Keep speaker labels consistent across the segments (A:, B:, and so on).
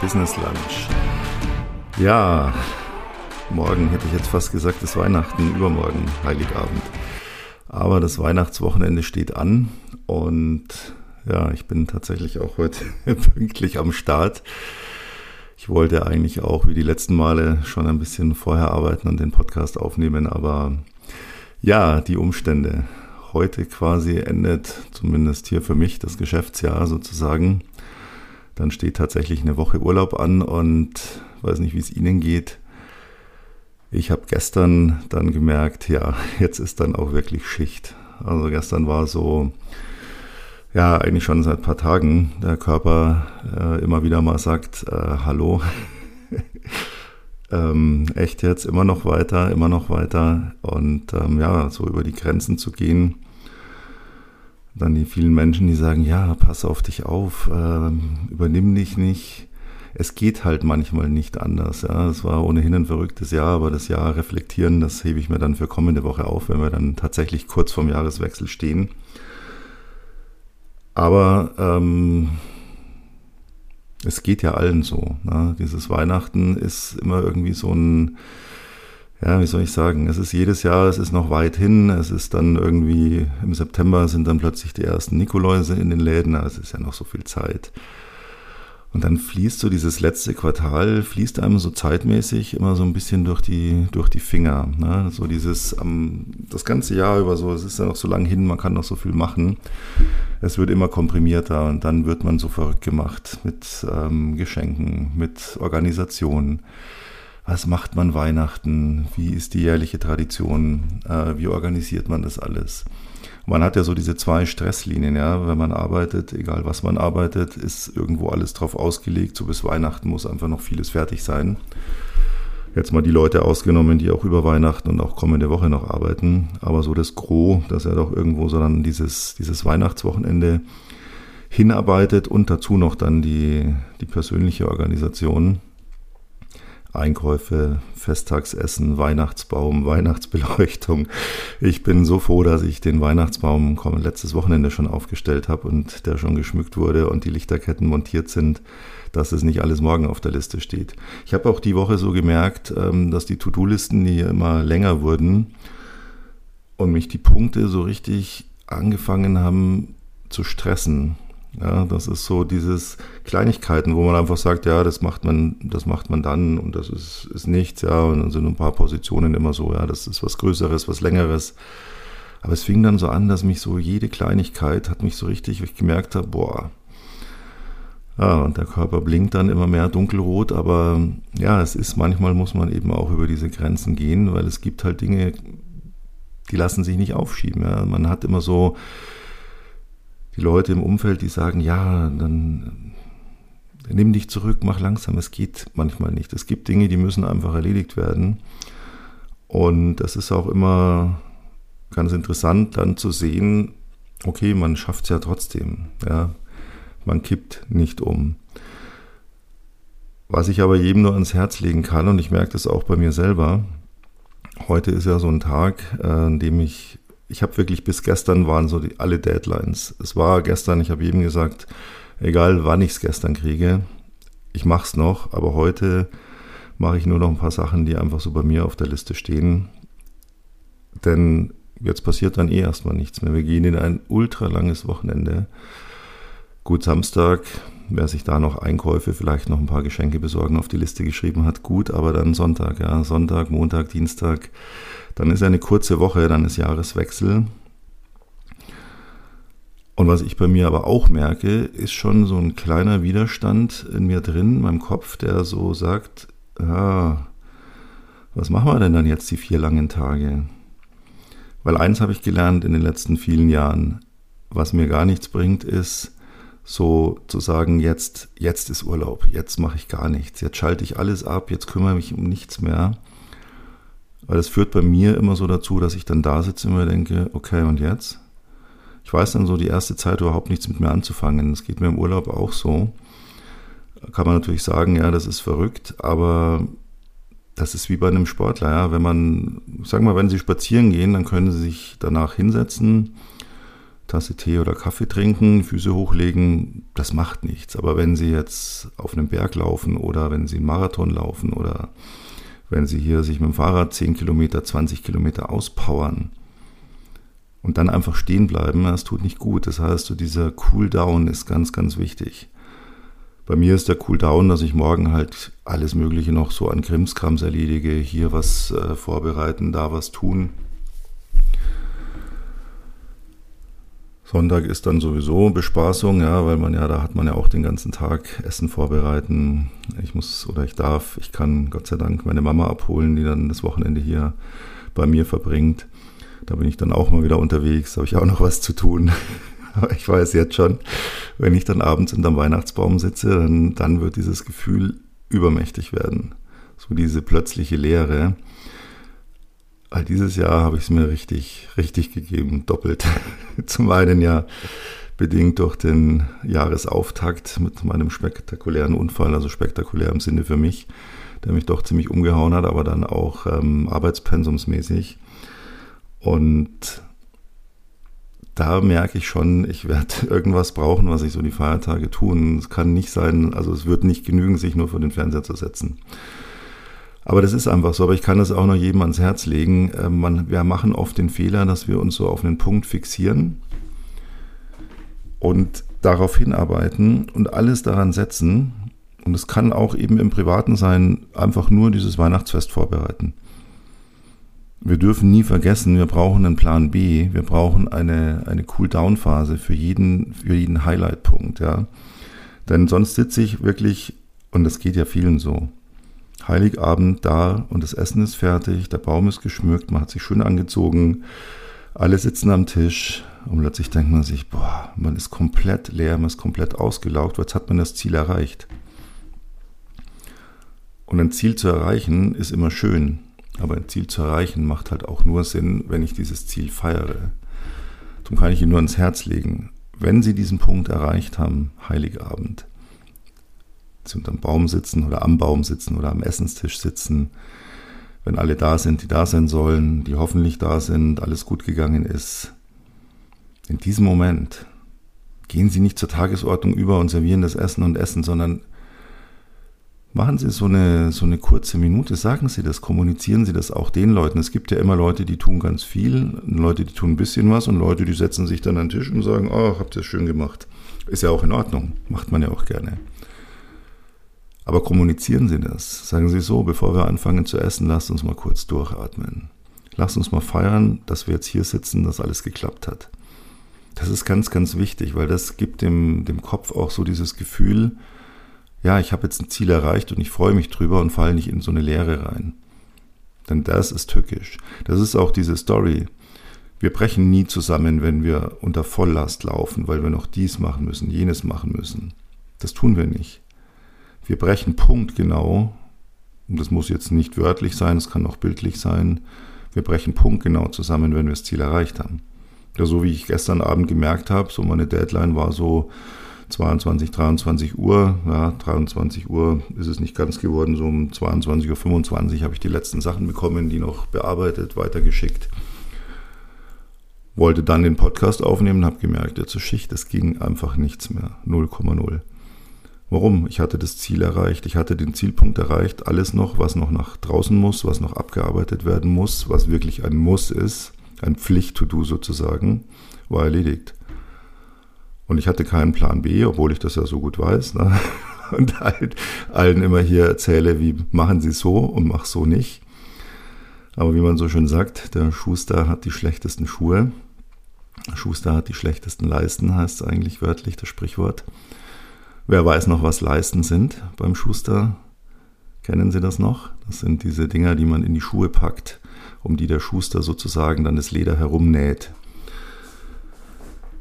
A: Business Lunch. Ja, morgen hätte ich jetzt fast gesagt, ist Weihnachten, übermorgen Heiligabend. Aber das Weihnachtswochenende steht an und ja, ich bin tatsächlich auch heute pünktlich am Start. Ich wollte eigentlich auch wie die letzten Male schon ein bisschen vorher arbeiten und den Podcast aufnehmen, aber ja, die Umstände. Heute quasi endet zumindest hier für mich das Geschäftsjahr sozusagen. Dann steht tatsächlich eine Woche Urlaub an und weiß nicht, wie es Ihnen geht. Ich habe gestern dann gemerkt, ja, jetzt ist dann auch wirklich Schicht. Also gestern war so, ja, eigentlich schon seit ein paar Tagen der Körper äh, immer wieder mal sagt, äh, hallo. ähm, echt jetzt immer noch weiter, immer noch weiter und ähm, ja, so über die Grenzen zu gehen. Dann die vielen Menschen, die sagen, ja, pass auf dich auf, ähm, übernimm dich nicht. Es geht halt manchmal nicht anders. Ja, es war ohnehin ein verrücktes Jahr, aber das Jahr reflektieren, das hebe ich mir dann für kommende Woche auf, wenn wir dann tatsächlich kurz vorm Jahreswechsel stehen. Aber ähm, es geht ja allen so. Ne? Dieses Weihnachten ist immer irgendwie so ein, ja, wie soll ich sagen, es ist jedes Jahr, es ist noch weit hin, es ist dann irgendwie, im September sind dann plötzlich die ersten Nikoläuse in den Läden, es ist ja noch so viel Zeit. Und dann fließt so dieses letzte Quartal, fließt einem so zeitmäßig immer so ein bisschen durch die, durch die Finger. Ne? So dieses, um, das ganze Jahr über so, es ist ja noch so lang hin, man kann noch so viel machen. Es wird immer komprimierter und dann wird man so verrückt gemacht mit ähm, Geschenken, mit Organisationen. Was macht man Weihnachten? Wie ist die jährliche Tradition? Äh, wie organisiert man das alles? man hat ja so diese zwei Stresslinien, ja. Wenn man arbeitet, egal was man arbeitet, ist irgendwo alles drauf ausgelegt. So bis Weihnachten muss einfach noch vieles fertig sein. Jetzt mal die Leute ausgenommen, die auch über Weihnachten und auch kommende Woche noch arbeiten. Aber so das Gros, dass er doch irgendwo so dann dieses, dieses Weihnachtswochenende hinarbeitet und dazu noch dann die, die persönliche Organisation. Einkäufe, Festtagsessen, Weihnachtsbaum, Weihnachtsbeleuchtung. Ich bin so froh, dass ich den Weihnachtsbaum letztes Wochenende schon aufgestellt habe und der schon geschmückt wurde und die Lichterketten montiert sind, dass es nicht alles morgen auf der Liste steht. Ich habe auch die Woche so gemerkt, ähm, dass die To-Do-Listen, die immer länger wurden und mich die Punkte so richtig angefangen haben zu stressen. Ja, das ist so dieses Kleinigkeiten, wo man einfach sagt, ja, das macht man, das macht man dann und das ist, ist nichts, ja, und dann sind ein paar Positionen immer so, ja, das ist was Größeres, was Längeres. Aber es fing dann so an, dass mich so jede Kleinigkeit hat mich so richtig, ich gemerkt habe, boah, ja, und der Körper blinkt dann immer mehr dunkelrot, aber ja, es ist manchmal muss man eben auch über diese Grenzen gehen, weil es gibt halt Dinge, die lassen sich nicht aufschieben. Ja. Man hat immer so die Leute im Umfeld, die sagen, ja, dann nimm dich zurück, mach langsam. Es geht manchmal nicht. Es gibt Dinge, die müssen einfach erledigt werden. Und das ist auch immer ganz interessant, dann zu sehen, okay, man schafft es ja trotzdem. Ja, man kippt nicht um. Was ich aber jedem nur ans Herz legen kann, und ich merke das auch bei mir selber, heute ist ja so ein Tag, äh, an dem ich ich habe wirklich bis gestern waren so die, alle Deadlines. Es war gestern, ich habe jedem gesagt, egal wann ich es gestern kriege, ich mache es noch, aber heute mache ich nur noch ein paar Sachen, die einfach so bei mir auf der Liste stehen. Denn jetzt passiert dann eh erstmal nichts mehr. Wir gehen in ein ultra langes Wochenende. Gut, Samstag, wer sich da noch Einkäufe, vielleicht noch ein paar Geschenke besorgen auf die Liste geschrieben hat, gut, aber dann Sonntag, ja, Sonntag, Montag, Dienstag, dann ist eine kurze Woche, dann ist Jahreswechsel. Und was ich bei mir aber auch merke, ist schon so ein kleiner Widerstand in mir drin, in meinem Kopf, der so sagt, ja, was machen wir denn dann jetzt die vier langen Tage? Weil eins habe ich gelernt in den letzten vielen Jahren, was mir gar nichts bringt, ist so zu sagen, jetzt, jetzt ist Urlaub, jetzt mache ich gar nichts, jetzt schalte ich alles ab, jetzt kümmere ich mich um nichts mehr. Weil das führt bei mir immer so dazu, dass ich dann da sitze und mir denke, okay, und jetzt? Ich weiß dann so die erste Zeit überhaupt nichts mit mir anzufangen. Das geht mir im Urlaub auch so. Kann man natürlich sagen, ja, das ist verrückt, aber das ist wie bei einem Sportler, ja. Wenn man, sag mal, wenn Sie spazieren gehen, dann können Sie sich danach hinsetzen, Tasse Tee oder Kaffee trinken, Füße hochlegen, das macht nichts. Aber wenn Sie jetzt auf einem Berg laufen oder wenn Sie einen Marathon laufen oder wenn Sie hier sich mit dem Fahrrad 10 Kilometer, 20 Kilometer auspowern und dann einfach stehen bleiben, das tut nicht gut. Das heißt, so dieser Cooldown ist ganz, ganz wichtig. Bei mir ist der Cooldown, dass ich morgen halt alles Mögliche noch so an Krimskrams erledige, hier was äh, vorbereiten, da was tun. Sonntag ist dann sowieso Bespaßung, ja, weil man ja, da hat man ja auch den ganzen Tag Essen vorbereiten. Ich muss oder ich darf, ich kann Gott sei Dank meine Mama abholen, die dann das Wochenende hier bei mir verbringt. Da bin ich dann auch mal wieder unterwegs, habe ich auch noch was zu tun. Aber ich weiß jetzt schon, wenn ich dann abends unterm Weihnachtsbaum sitze, dann, dann wird dieses Gefühl übermächtig werden. So diese plötzliche Leere. All dieses Jahr habe ich es mir richtig, richtig gegeben, doppelt. Zum einen ja bedingt durch den Jahresauftakt mit meinem spektakulären Unfall, also spektakulär im Sinne für mich, der mich doch ziemlich umgehauen hat, aber dann auch ähm, arbeitspensumsmäßig. Und da merke ich schon, ich werde irgendwas brauchen, was ich so die Feiertage tun. Es kann nicht sein, also es wird nicht genügen, sich nur vor den Fernseher zu setzen. Aber das ist einfach so. Aber ich kann das auch noch jedem ans Herz legen. Äh, man, wir machen oft den Fehler, dass wir uns so auf einen Punkt fixieren und darauf hinarbeiten und alles daran setzen. Und es kann auch eben im Privaten sein, einfach nur dieses Weihnachtsfest vorbereiten. Wir dürfen nie vergessen, wir brauchen einen Plan B, wir brauchen eine, eine Cool-Down-Phase für jeden, für jeden Highlight-Punkt, ja. Denn sonst sitze ich wirklich, und das geht ja vielen so, Heiligabend da und das Essen ist fertig, der Baum ist geschmückt, man hat sich schön angezogen, alle sitzen am Tisch und plötzlich denkt man sich, boah, man ist komplett leer, man ist komplett ausgelaugt, jetzt hat man das Ziel erreicht. Und ein Ziel zu erreichen ist immer schön, aber ein Ziel zu erreichen macht halt auch nur Sinn, wenn ich dieses Ziel feiere. Darum kann ich Ihnen nur ans Herz legen, wenn Sie diesen Punkt erreicht haben, Heiligabend, sie unterm Baum sitzen oder am Baum sitzen oder am Essenstisch sitzen, wenn alle da sind, die da sein sollen, die hoffentlich da sind, alles gut gegangen ist. In diesem Moment gehen Sie nicht zur Tagesordnung über und servieren das Essen und Essen, sondern machen Sie so eine, so eine kurze Minute, sagen Sie das, kommunizieren Sie das auch den Leuten. Es gibt ja immer Leute, die tun ganz viel, Leute, die tun ein bisschen was und Leute, die setzen sich dann an den Tisch und sagen, oh, habt ihr das schön gemacht. Ist ja auch in Ordnung, macht man ja auch gerne. Aber kommunizieren Sie das. Sagen Sie so, bevor wir anfangen zu essen, lasst uns mal kurz durchatmen. Lasst uns mal feiern, dass wir jetzt hier sitzen, dass alles geklappt hat. Das ist ganz, ganz wichtig, weil das gibt dem, dem Kopf auch so dieses Gefühl, ja, ich habe jetzt ein Ziel erreicht und ich freue mich drüber und falle nicht in so eine Leere rein. Denn das ist tückisch. Das ist auch diese Story. Wir brechen nie zusammen, wenn wir unter Volllast laufen, weil wir noch dies machen müssen, jenes machen müssen. Das tun wir nicht. Wir brechen punktgenau, und das muss jetzt nicht wörtlich sein, es kann auch bildlich sein, wir brechen punktgenau zusammen, wenn wir das Ziel erreicht haben. Ja, so wie ich gestern Abend gemerkt habe, so meine Deadline war so 22, 23 Uhr. Ja, 23 Uhr ist es nicht ganz geworden, so um 22.25 Uhr habe ich die letzten Sachen bekommen, die noch bearbeitet, weitergeschickt. Wollte dann den Podcast aufnehmen, habe gemerkt, ja, zur Schicht, es ging einfach nichts mehr. 0,0. Warum? Ich hatte das Ziel erreicht, ich hatte den Zielpunkt erreicht, alles noch, was noch nach draußen muss, was noch abgearbeitet werden muss, was wirklich ein Muss ist, ein Pflicht-to-do sozusagen, war erledigt. Und ich hatte keinen Plan B, obwohl ich das ja so gut weiß. Ne? Und halt allen immer hier erzähle, wie machen sie so und mach so nicht. Aber wie man so schön sagt, der Schuster hat die schlechtesten Schuhe. Schuster hat die schlechtesten Leisten, heißt es eigentlich wörtlich, das Sprichwort. Wer weiß noch, was Leisten sind beim Schuster? Kennen Sie das noch? Das sind diese Dinger, die man in die Schuhe packt, um die der Schuster sozusagen dann das Leder herumnäht.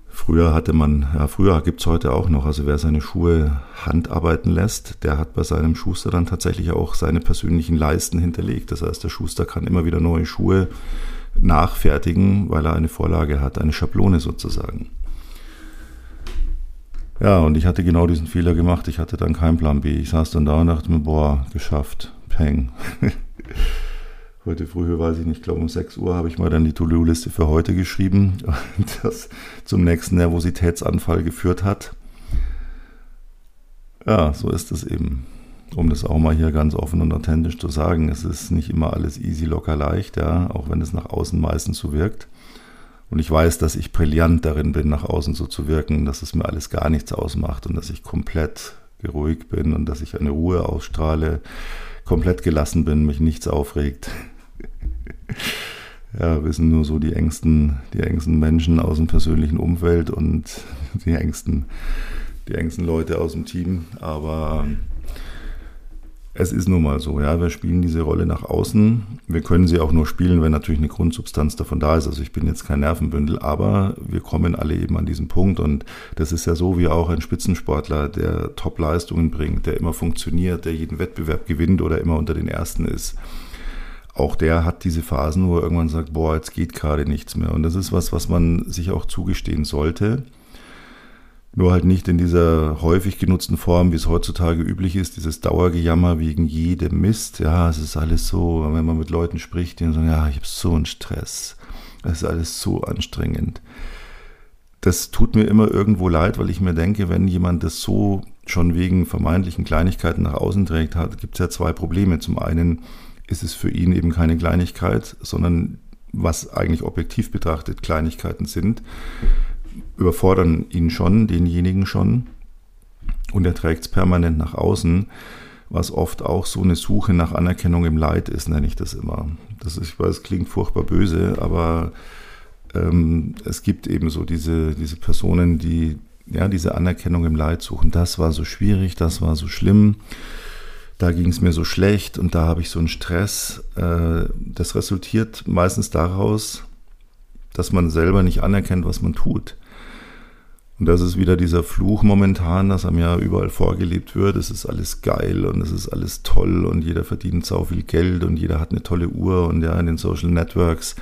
A: Früher hatte man, ja, früher gibt es heute auch noch, also wer seine Schuhe handarbeiten lässt, der hat bei seinem Schuster dann tatsächlich auch seine persönlichen Leisten hinterlegt. Das heißt, der Schuster kann immer wieder neue Schuhe nachfertigen, weil er eine Vorlage hat, eine Schablone sozusagen. Ja, und ich hatte genau diesen Fehler gemacht. Ich hatte dann keinen Plan B. Ich saß dann da und dachte mir, boah, geschafft, peng. Heute früh, weiß ich nicht, ich glaube um 6 Uhr habe ich mal dann die To-Do-Liste für heute geschrieben, das zum nächsten Nervositätsanfall geführt hat. Ja, so ist es eben. Um das auch mal hier ganz offen und authentisch zu sagen, es ist nicht immer alles easy, locker, leicht, ja, auch wenn es nach außen meistens so wirkt. Und ich weiß, dass ich brillant darin bin, nach außen so zu wirken, dass es mir alles gar nichts ausmacht und dass ich komplett geruhigt bin und dass ich eine Ruhe ausstrahle, komplett gelassen bin, mich nichts aufregt. ja, wissen nur so die engsten, die engsten Menschen aus dem persönlichen Umfeld und die engsten, die engsten Leute aus dem Team. Aber es ist nun mal so, ja, wir spielen diese Rolle nach außen. Wir können sie auch nur spielen, wenn natürlich eine Grundsubstanz davon da ist. Also ich bin jetzt kein Nervenbündel, aber wir kommen alle eben an diesen Punkt und das ist ja so wie auch ein Spitzensportler, der Top-Leistungen bringt, der immer funktioniert, der jeden Wettbewerb gewinnt oder immer unter den Ersten ist. Auch der hat diese Phasen, wo er irgendwann sagt, boah, jetzt geht gerade nichts mehr. Und das ist was, was man sich auch zugestehen sollte nur halt nicht in dieser häufig genutzten Form, wie es heutzutage üblich ist, dieses Dauergejammer wegen jedem Mist. Ja, es ist alles so, wenn man mit Leuten spricht, die sagen, ja, ich habe so einen Stress. Es ist alles so anstrengend. Das tut mir immer irgendwo leid, weil ich mir denke, wenn jemand das so schon wegen vermeintlichen Kleinigkeiten nach außen trägt, gibt es ja zwei Probleme. Zum einen ist es für ihn eben keine Kleinigkeit, sondern was eigentlich objektiv betrachtet Kleinigkeiten sind überfordern ihn schon, denjenigen schon. Und er trägt es permanent nach außen, was oft auch so eine Suche nach Anerkennung im Leid ist, nenne ich das immer. Das ist, ich weiß, klingt furchtbar böse, aber ähm, es gibt eben so diese, diese Personen, die ja diese Anerkennung im Leid suchen. Das war so schwierig, das war so schlimm, da ging es mir so schlecht und da habe ich so einen Stress. Äh, das resultiert meistens daraus, dass man selber nicht anerkennt, was man tut. Und das ist wieder dieser Fluch momentan, dass einem ja überall vorgelebt wird. Es ist alles geil und es ist alles toll und jeder verdient sau viel Geld und jeder hat eine tolle Uhr und ja, in den Social Networks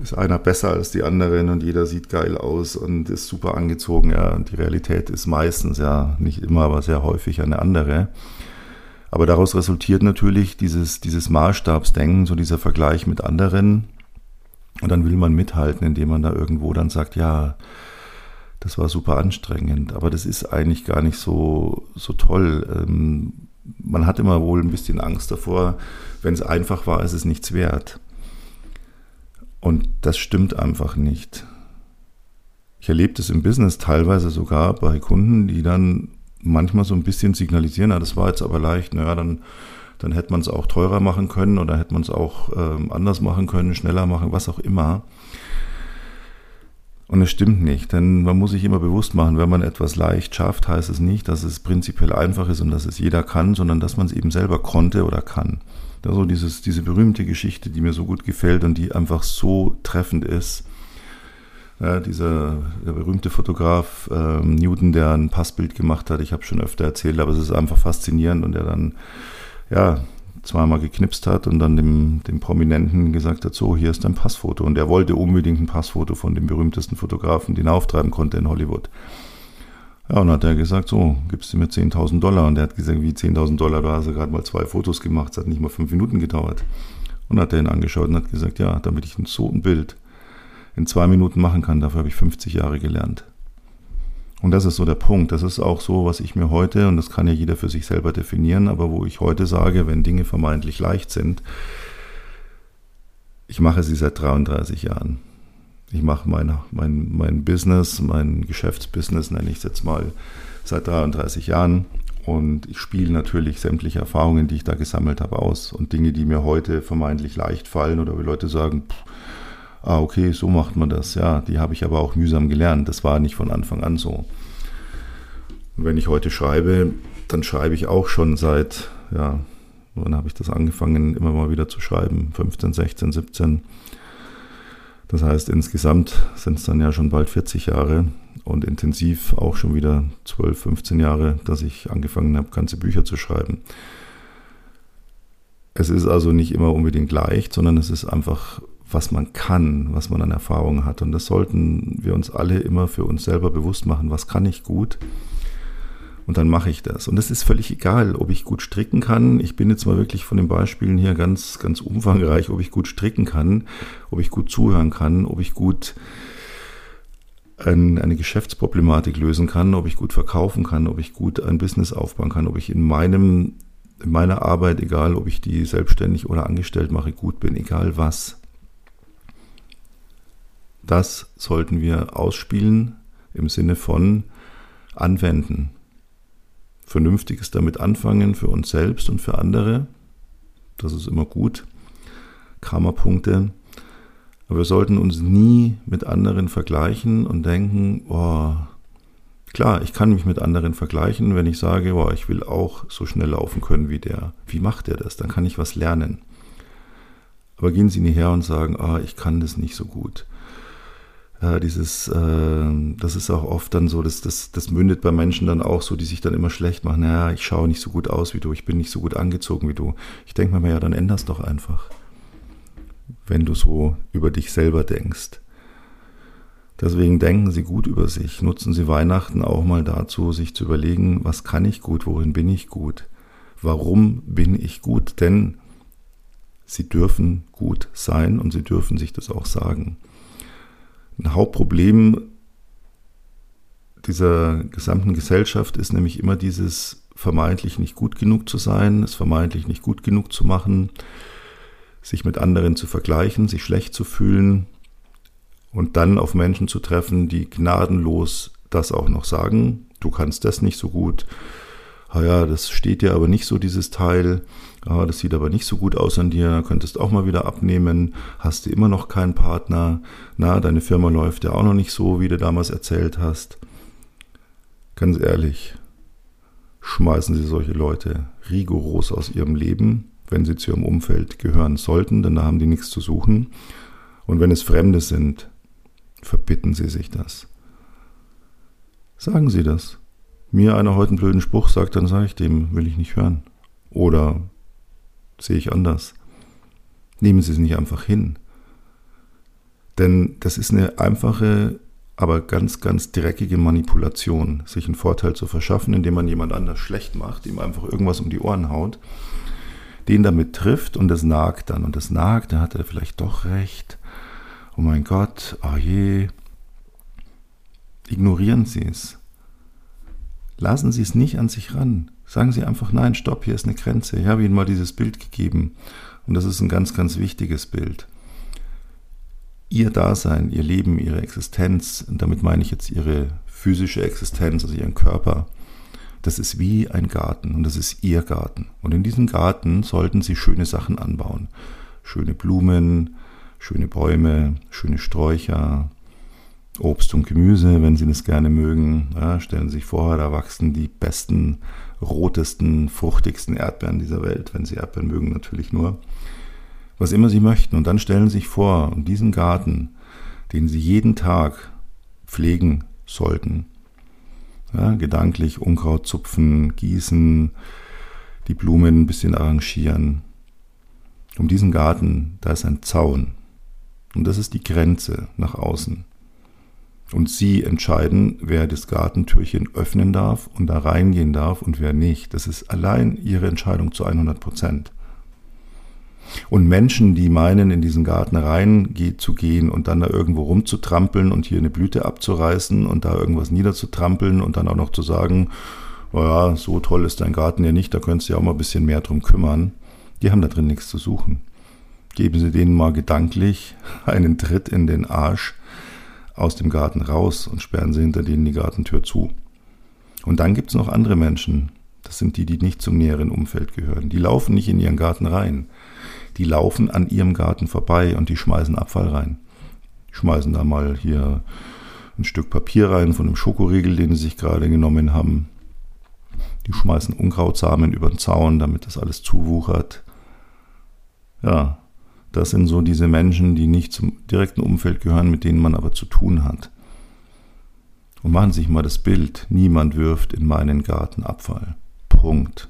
A: ist einer besser als die anderen und jeder sieht geil aus und ist super angezogen. Ja, und die Realität ist meistens ja nicht immer, aber sehr häufig eine andere. Aber daraus resultiert natürlich dieses, dieses Maßstabsdenken, so dieser Vergleich mit anderen. Und dann will man mithalten, indem man da irgendwo dann sagt, ja, das war super anstrengend, aber das ist eigentlich gar nicht so, so toll. Ähm, man hat immer wohl ein bisschen Angst davor, wenn es einfach war, ist es nichts wert. Und das stimmt einfach nicht. Ich erlebe das im Business teilweise sogar bei Kunden, die dann manchmal so ein bisschen signalisieren, na, das war jetzt aber leicht, naja, dann, dann hätte man es auch teurer machen können oder hätte man es auch ähm, anders machen können, schneller machen, was auch immer. Und es stimmt nicht, denn man muss sich immer bewusst machen, wenn man etwas leicht schafft, heißt es nicht, dass es prinzipiell einfach ist und dass es jeder kann, sondern dass man es eben selber konnte oder kann. Also dieses, diese berühmte Geschichte, die mir so gut gefällt und die einfach so treffend ist. Ja, dieser berühmte Fotograf ähm, Newton, der ein Passbild gemacht hat, ich habe schon öfter erzählt, aber es ist einfach faszinierend und der dann ja zweimal geknipst hat und dann dem, dem Prominenten gesagt hat, so, hier ist dein Passfoto. Und er wollte unbedingt ein Passfoto von dem berühmtesten Fotografen, den er auftreiben konnte in Hollywood. Ja, und hat er gesagt, so, gibst du mir 10.000 Dollar. Und er hat gesagt, wie 10.000 Dollar, da hast du gerade mal zwei Fotos gemacht, es hat nicht mal fünf Minuten gedauert. Und hat er ihn angeschaut und hat gesagt, ja, damit ich so ein Bild in zwei Minuten machen kann, dafür habe ich 50 Jahre gelernt. Und das ist so der Punkt. Das ist auch so, was ich mir heute, und das kann ja jeder für sich selber definieren, aber wo ich heute sage, wenn Dinge vermeintlich leicht sind, ich mache sie seit 33 Jahren. Ich mache mein, mein, mein Business, mein Geschäftsbusiness, nenne ich es jetzt mal, seit 33 Jahren. Und ich spiele natürlich sämtliche Erfahrungen, die ich da gesammelt habe, aus. Und Dinge, die mir heute vermeintlich leicht fallen oder wie Leute sagen, pff, ah, okay, so macht man das. Ja, die habe ich aber auch mühsam gelernt. Das war nicht von Anfang an so. Und wenn ich heute schreibe, dann schreibe ich auch schon seit, ja, wann habe ich das angefangen, immer mal wieder zu schreiben? 15, 16, 17. Das heißt, insgesamt sind es dann ja schon bald 40 Jahre und intensiv auch schon wieder 12, 15 Jahre, dass ich angefangen habe, ganze Bücher zu schreiben. Es ist also nicht immer unbedingt leicht, sondern es ist einfach was man kann, was man an Erfahrungen hat. Und das sollten wir uns alle immer für uns selber bewusst machen. Was kann ich gut? Und dann mache ich das. Und es ist völlig egal, ob ich gut stricken kann. Ich bin jetzt mal wirklich von den Beispielen hier ganz, ganz umfangreich, ob ich gut stricken kann, ob ich gut zuhören kann, ob ich gut ein, eine Geschäftsproblematik lösen kann, ob ich gut verkaufen kann, ob ich gut ein Business aufbauen kann, ob ich in meinem, in meiner Arbeit, egal ob ich die selbstständig oder angestellt mache, gut bin, egal was. Das sollten wir ausspielen im Sinne von anwenden Vernünftiges damit anfangen für uns selbst und für andere. Das ist immer gut. Karma-Punkte. Aber wir sollten uns nie mit anderen vergleichen und denken, boah, klar, ich kann mich mit anderen vergleichen, wenn ich sage, boah, ich will auch so schnell laufen können wie der. Wie macht er das? Dann kann ich was lernen. Aber gehen Sie nicht her und sagen, ah, ich kann das nicht so gut. Ja, dieses, äh, das ist auch oft dann so, dass das, das mündet bei Menschen dann auch so, die sich dann immer schlecht machen. Naja, ich schaue nicht so gut aus wie du, ich bin nicht so gut angezogen wie du. Ich denke mir, ja, dann änder's doch einfach, wenn du so über dich selber denkst. Deswegen denken Sie gut über sich. Nutzen Sie Weihnachten auch mal dazu, sich zu überlegen, was kann ich gut, worin bin ich gut, warum bin ich gut, denn Sie dürfen gut sein und Sie dürfen sich das auch sagen. Ein Hauptproblem dieser gesamten Gesellschaft ist nämlich immer dieses vermeintlich nicht gut genug zu sein, es vermeintlich nicht gut genug zu machen, sich mit anderen zu vergleichen, sich schlecht zu fühlen und dann auf Menschen zu treffen, die gnadenlos das auch noch sagen, du kannst das nicht so gut, ah ja, das steht dir aber nicht so, dieses Teil, ah, das sieht aber nicht so gut aus an dir, könntest auch mal wieder abnehmen, hast du immer noch keinen Partner, na, deine Firma läuft ja auch noch nicht so, wie du damals erzählt hast. Ganz ehrlich, schmeißen Sie solche Leute rigoros aus Ihrem Leben, wenn sie zu Ihrem Umfeld gehören sollten, denn da haben die nichts zu suchen. Und wenn es Fremde sind, verbitten Sie sich das. Sagen Sie das. Mir einer heute einen blöden Spruch sagt, dann sage ich dem, will ich nicht hören. Oder sehe ich anders. Nehmen Sie es nicht einfach hin. Denn das ist eine einfache, aber ganz, ganz dreckige Manipulation, sich einen Vorteil zu verschaffen, indem man jemand anders schlecht macht, ihm einfach irgendwas um die Ohren haut, den damit trifft und das nagt dann. Und das nagt, da hat er vielleicht doch recht. Oh mein Gott, oh je. Ignorieren Sie es. Lassen Sie es nicht an sich ran. Sagen Sie einfach, nein, stopp, hier ist eine Grenze. Ich habe Ihnen mal dieses Bild gegeben. Und das ist ein ganz, ganz wichtiges Bild. Ihr Dasein, Ihr Leben, Ihre Existenz, und damit meine ich jetzt Ihre physische Existenz, also Ihren Körper, das ist wie ein Garten und das ist Ihr Garten. Und in diesem Garten sollten Sie schöne Sachen anbauen. Schöne Blumen, schöne Bäume, schöne Sträucher, Obst und Gemüse, wenn Sie das gerne mögen. Ja, stellen Sie sich vor, da wachsen die besten, rotesten, fruchtigsten Erdbeeren dieser Welt, wenn Sie Erdbeeren mögen natürlich nur. Was immer Sie möchten. Und dann stellen Sie sich vor, diesen Garten, den Sie jeden Tag pflegen sollten, ja, gedanklich Unkraut zupfen, gießen, die Blumen ein bisschen arrangieren. Um diesen Garten, da ist ein Zaun. Und das ist die Grenze nach außen. Und Sie entscheiden, wer das Gartentürchen öffnen darf und da reingehen darf und wer nicht. Das ist allein Ihre Entscheidung zu 100 Prozent. Und Menschen, die meinen, in diesen Garten reinzugehen und dann da irgendwo rumzutrampeln und hier eine Blüte abzureißen und da irgendwas niederzutrampeln und dann auch noch zu sagen, naja, so toll ist dein Garten ja nicht, da könntest du ja auch mal ein bisschen mehr drum kümmern, die haben da drin nichts zu suchen. Geben Sie denen mal gedanklich einen Tritt in den Arsch aus dem Garten raus und sperren sie hinter denen die Gartentür zu. Und dann gibt es noch andere Menschen, das sind die, die nicht zum näheren Umfeld gehören. Die laufen nicht in ihren Garten rein. Die laufen an ihrem Garten vorbei und die schmeißen Abfall rein. Die schmeißen da mal hier ein Stück Papier rein von einem Schokoriegel, den sie sich gerade genommen haben. Die schmeißen Unkrautsamen über den Zaun, damit das alles zuwuchert. Ja, das sind so diese Menschen, die nicht zum direkten Umfeld gehören, mit denen man aber zu tun hat. Und machen sich mal das Bild, niemand wirft in meinen Garten Abfall. Punkt.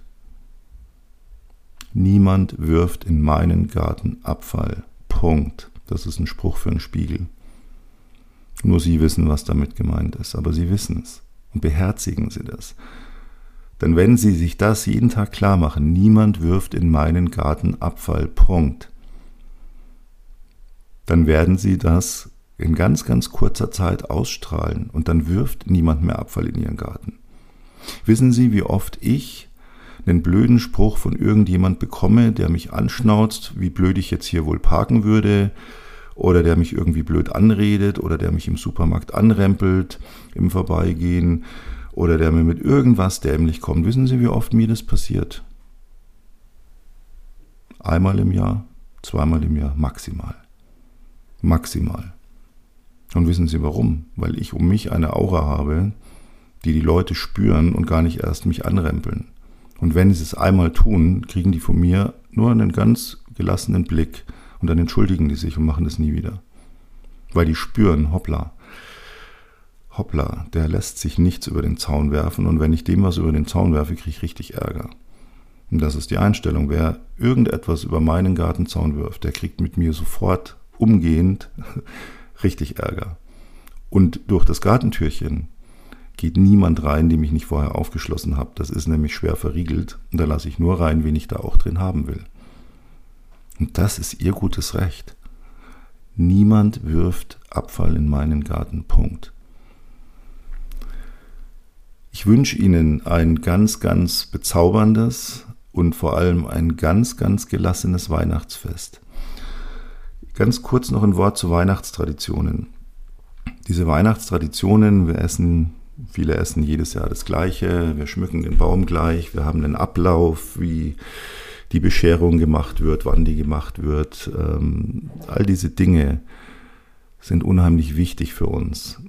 A: Niemand wirft in meinen Garten Abfall. Punkt. Das ist ein Spruch für einen Spiegel. Nur Sie wissen, was damit gemeint ist, aber Sie wissen es und beherzigen Sie das. Denn wenn Sie sich das jeden Tag klar machen, niemand wirft in meinen Garten Abfall, Punkt, dann werden Sie das in ganz, ganz kurzer Zeit ausstrahlen und dann wirft niemand mehr Abfall in Ihren Garten. Wissen Sie, wie oft ich einen blöden Spruch von irgendjemand bekomme, der mich anschnauzt, wie blöd ich jetzt hier wohl parken würde, oder der mich irgendwie blöd anredet, oder der mich im Supermarkt anrempelt im Vorbeigehen, oder der mir mit irgendwas dämlich kommt. Wissen Sie, wie oft mir das passiert? Einmal im Jahr, zweimal im Jahr, maximal. Maximal. Und wissen Sie warum? Weil ich um mich eine Aura habe, die die Leute spüren und gar nicht erst mich anrempeln. Und wenn sie es einmal tun, kriegen die von mir nur einen ganz gelassenen Blick und dann entschuldigen die sich und machen es nie wieder. Weil die spüren, hoppla, hoppla, der lässt sich nichts über den Zaun werfen und wenn ich dem was über den Zaun werfe, kriege ich richtig Ärger. Und das ist die Einstellung. Wer irgendetwas über meinen Gartenzaun wirft, der kriegt mit mir sofort umgehend richtig Ärger. Und durch das Gartentürchen geht niemand rein, dem ich nicht vorher aufgeschlossen habe. Das ist nämlich schwer verriegelt und da lasse ich nur rein, wen ich da auch drin haben will. Und das ist ihr gutes Recht. Niemand wirft Abfall in meinen Garten. Punkt. Ich wünsche Ihnen ein ganz, ganz bezauberndes und vor allem ein ganz, ganz gelassenes Weihnachtsfest. Ganz kurz noch ein Wort zu Weihnachtstraditionen. Diese Weihnachtstraditionen, wir essen, viele essen jedes Jahr das Gleiche, wir schmücken den Baum gleich, wir haben einen Ablauf, wie die Bescherung gemacht wird, wann die gemacht wird. Ähm, all diese Dinge sind unheimlich wichtig für uns.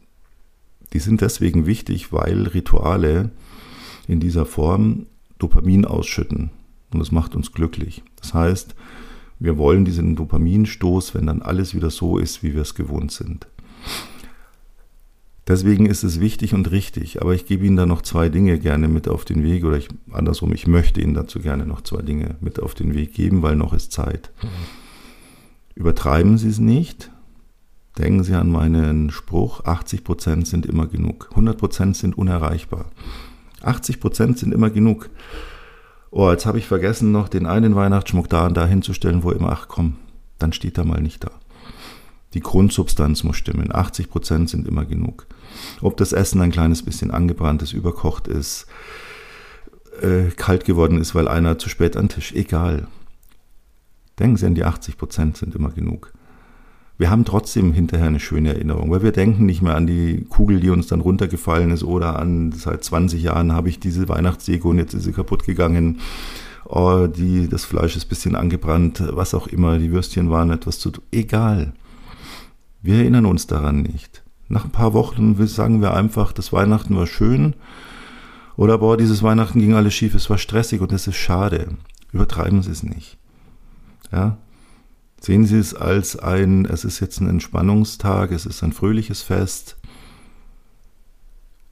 A: Die sind deswegen wichtig, weil Rituale in dieser Form Dopamin ausschütten und das macht uns glücklich. Das heißt, wir wollen diesen Dopaminstoß, wenn dann alles wieder so ist, wie wir es gewohnt sind. Deswegen ist es wichtig und richtig, aber ich gebe Ihnen da noch zwei Dinge gerne mit auf den Weg oder ich, andersrum, ich möchte Ihnen dazu gerne noch zwei Dinge mit auf den Weg geben, weil noch ist Zeit. Übertreiben Sie es nicht. Denken Sie an meinen Spruch, 80% sind immer genug. 100% sind unerreichbar. 80% sind immer genug. Oh, jetzt habe ich vergessen, noch den einen Weihnachtsschmuck da und da hinzustellen, wo immer, ach komm, dann steht er mal nicht da. Die Grundsubstanz muss stimmen. 80 Prozent sind immer genug. Ob das Essen ein kleines bisschen angebrannt ist, überkocht ist, äh, kalt geworden ist, weil einer zu spät an Tisch, egal. Denken Sie an die 80 Prozent sind immer genug. Wir haben trotzdem hinterher eine schöne Erinnerung, weil wir denken nicht mehr an die Kugel, die uns dann runtergefallen ist oder an seit 20 Jahren habe ich diese Weihnachtsdeko und jetzt ist sie kaputt gegangen. Oh, die, das Fleisch ist ein bisschen angebrannt, was auch immer, die Würstchen waren etwas zu. Egal. Wir erinnern uns daran nicht. Nach ein paar Wochen sagen wir einfach, das Weihnachten war schön. Oder boah, dieses Weihnachten ging alles schief, es war stressig und es ist schade. Übertreiben Sie es nicht. Ja, Sehen Sie es als ein, es ist jetzt ein Entspannungstag, es ist ein fröhliches Fest.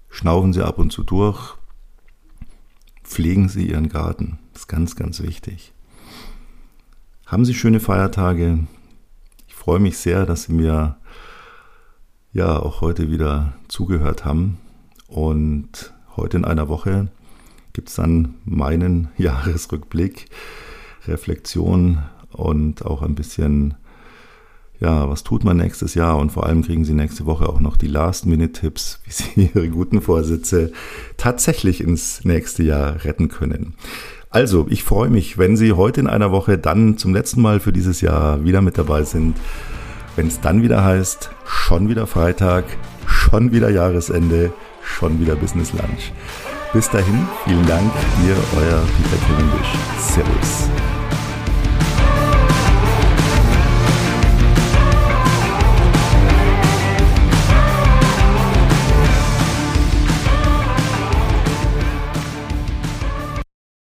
A: Schnaufen Sie ab und zu durch. Pflegen Sie Ihren Garten. Das ist ganz, ganz wichtig. Haben Sie schöne Feiertage. Ich freue mich sehr, dass Sie mir ja auch heute wieder zugehört haben. Und heute in einer Woche gibt es dann meinen Jahresrückblick, Reflexion und auch ein bisschen, ja, was tut man nächstes Jahr? Und vor allem kriegen Sie nächste Woche auch noch die Last-Minute-Tipps, wie Sie Ihre guten Vorsätze tatsächlich ins nächste Jahr retten können. Also, ich freue mich, wenn Sie heute in einer Woche dann zum letzten Mal für dieses Jahr wieder mit dabei sind. Wenn es dann wieder heißt, schon wieder Freitag, schon wieder Jahresende, schon wieder Business Lunch. Bis dahin, vielen Dank, ihr, euer Peter Cavendish. Servus.